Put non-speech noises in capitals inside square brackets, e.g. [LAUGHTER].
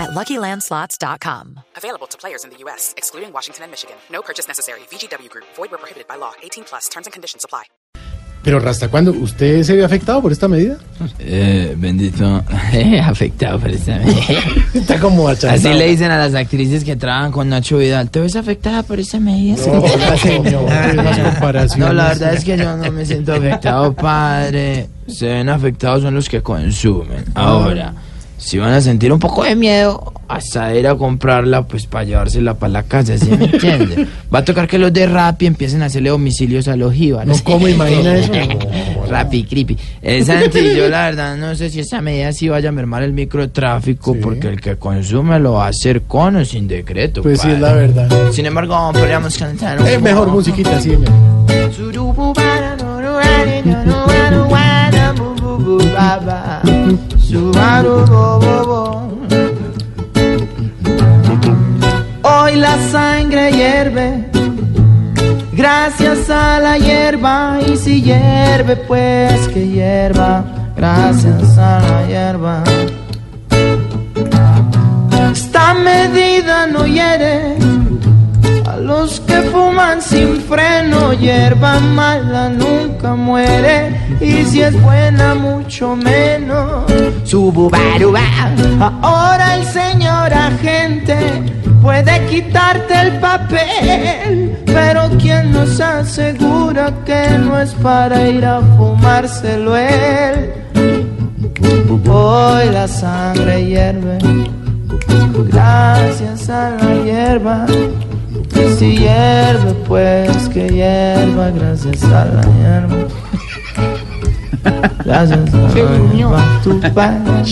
at LuckyLandSlots.com. Available to players in the U.S., excluding Washington and Michigan. No purchase necessary. VGW Group. Void where prohibited by law. 18 plus. Terms and conditions apply. Pero Rasta, ¿cuándo usted se ve afectado por esta medida? Eh, bendito, [LAUGHS] afectado por esta medida. [LAUGHS] Está como achantado. Así le dicen a las actrices que trabajan con Nacho Vidal. ¿Te ves afectada por esta medida? No, [LAUGHS] comparaciones. No, la verdad es que yo no me siento afectado, padre. Se ven afectados son los que consumen. Ahora, si van a sentir un poco de miedo, hasta ir a comprarla, pues para llevársela para la casa, ¿sí me entiende? Va a tocar que los de Rappi empiecen a hacerle domicilios a los jíbaros. No, ¿cómo imagina eso? [LAUGHS] Rappi creepy. Eh, Santi, yo la verdad no sé si esa medida sí vaya a mermar el microtráfico, Sí. porque el que consume lo va a hacer con o sin decreto. Pues sí, es la verdad. Sin embargo, podríamos cantar un Eh, mejor musiquita, sí, señor. Hoy la sangre hierve, gracias a la hierba, y si hierve, pues que hierva, gracias a la hierba. Esta medida no hiere los que fuman sin freno, hierba mala nunca muere y si es buena mucho menos. Sububaruba. Ahora el señor agente puede quitarte el papel, pero quien nos asegura que no es para ir a fumárselo él. Hoy la sangre hierve gracias a la hierba. Y si hierve, pues que hierva, gracias a la hierba. [LAUGHS] Gracias a la hierba, tu padre.